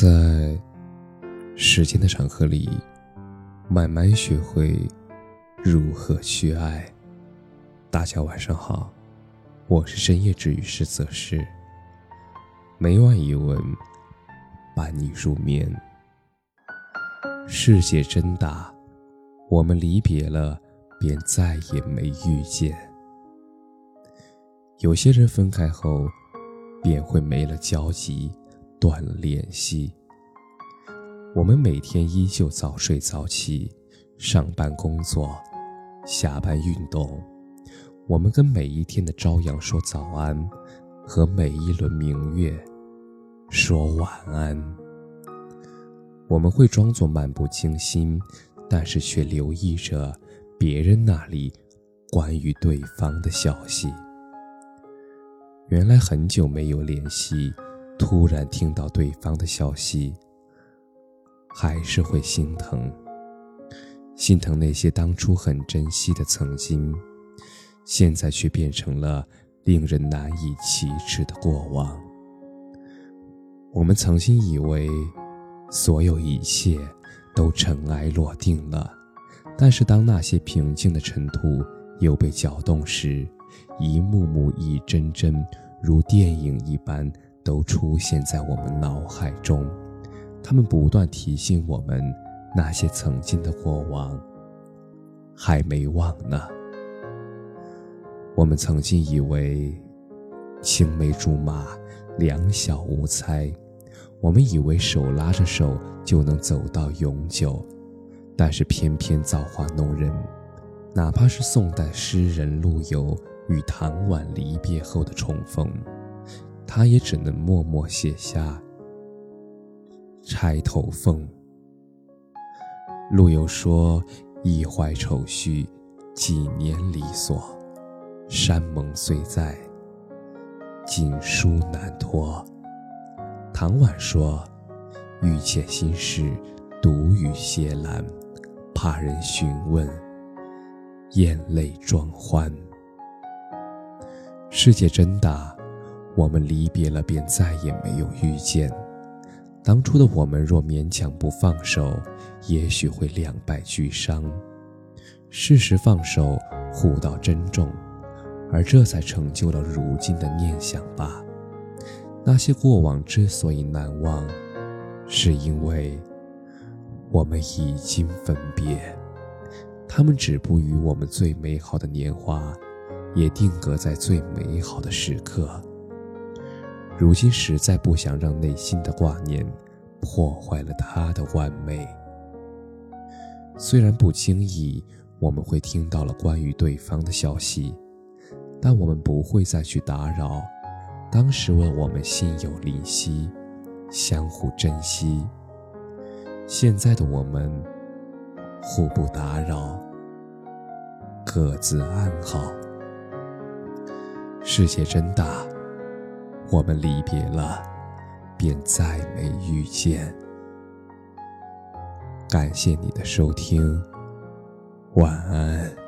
在时间的长河里，慢慢学会如何去爱。大家晚上好，我是深夜治愈师泽师。每晚一文伴你入眠。世界真大，我们离别了，便再也没遇见。有些人分开后，便会没了交集。断联系。我们每天依旧早睡早起，上班工作，下班运动。我们跟每一天的朝阳说早安，和每一轮明月说晚安。我们会装作漫不经心，但是却留意着别人那里关于对方的消息。原来很久没有联系。突然听到对方的消息，还是会心疼。心疼那些当初很珍惜的曾经，现在却变成了令人难以启齿的过往。我们曾经以为所有一切都尘埃落定了，但是当那些平静的尘土又被搅动时，一幕幕、一帧帧，如电影一般。都出现在我们脑海中，他们不断提醒我们那些曾经的过往还没忘呢。我们曾经以为青梅竹马，两小无猜，我们以为手拉着手就能走到永久，但是偏偏造化弄人，哪怕是宋代诗人陆游与唐婉离别后的重逢。他也只能默默写下《钗头凤》。陆游说：“一怀愁绪，几年离索。山盟虽在，锦书难托。”唐婉说：“欲遣心事，独语斜阑，怕人询问，咽泪装欢。”世界真大。我们离别了，便再也没有遇见。当初的我们若勉强不放手，也许会两败俱伤。适时放手，互道珍重，而这才成就了如今的念想吧。那些过往之所以难忘，是因为我们已经分别。他们止步于我们最美好的年华，也定格在最美好的时刻。如今实在不想让内心的挂念破坏了他的完美。虽然不经意我们会听到了关于对方的消息，但我们不会再去打扰。当时为我们心有灵犀，相互珍惜。现在的我们互不打扰，各自安好。世界真大。我们离别了，便再没遇见。感谢你的收听，晚安。